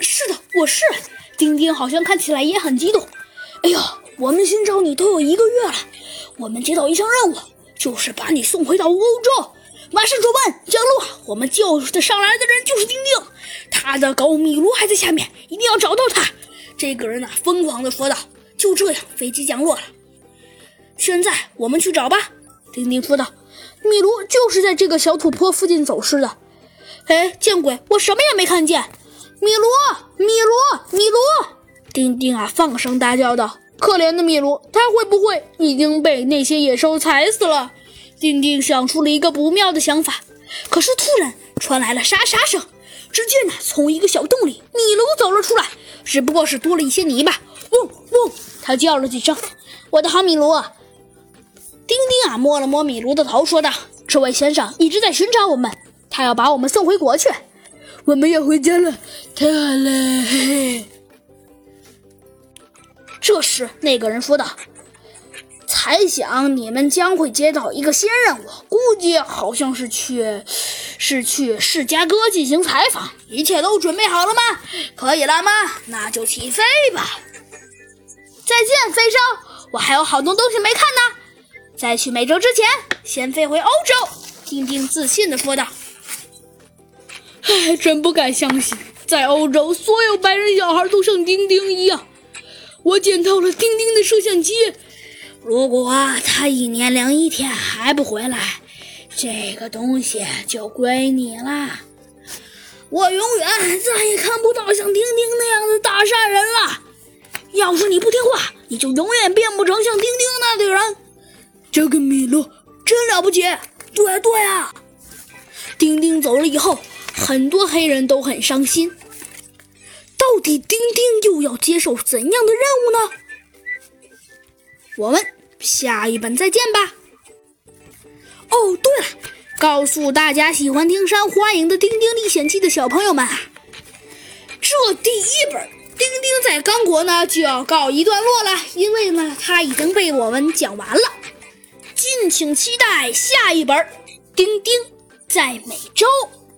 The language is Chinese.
是的，我是。丁丁好像看起来也很激动。哎呀，我们寻找你都有一个月了，我们接到一项任务，就是把你送回到欧洲。马上出门降落，我们救的上来的人就是丁丁，他的狗米卢还在下面，一定要找到他。这个人呐，疯狂的说道。就这样，飞机降落了。现在我们去找吧，丁丁说道。米卢就是在这个小土坡附近走失的。哎，见鬼，我什么也没看见。米卢，米卢，米卢！丁丁啊，放声大叫道：“可怜的米卢，他会不会已经被那些野兽踩死了？”丁丁想出了一个不妙的想法，可是突然传来了沙沙声。只见呢，从一个小洞里，米卢走了出来，只不过是多了一些泥巴。嗡嗡，他叫了几声：“我的好米卢。”丁丁啊，摸了摸米卢的头，说道：“这位先生一直在寻找我们，他要把我们送回国去。我们要回家了，太好了！”嘿嘿。这时，那个人说道。猜想你们将会接到一个新任务，估计好像是去，是去释迦哥进行采访。一切都准备好了吗？可以了吗？那就起飞吧！再见，飞升，我还有好多东西没看呢。在去美洲之前，先飞回欧洲。丁丁自信地说道。唉，真不敢相信，在欧洲，所有白人小孩都像丁丁一样。我捡到了丁丁的摄像机。如果他一年零一天还不回来，这个东西就归你了。我永远再也看不到像丁丁那样的大善人了。要是你不听话，你就永远变不成像丁丁那样的人。这个米洛真了不起。对对啊，丁丁走了以后，很多黑人都很伤心。到底丁丁又要接受怎样的任务呢？我们下一本再见吧。哦，对了，告诉大家喜欢听《山花影的丁丁历险记》的小朋友们啊，这第一本《丁丁在刚果》呢就要告一段落了，因为呢它已经被我们讲完了。敬请期待下一本《丁丁在美洲》。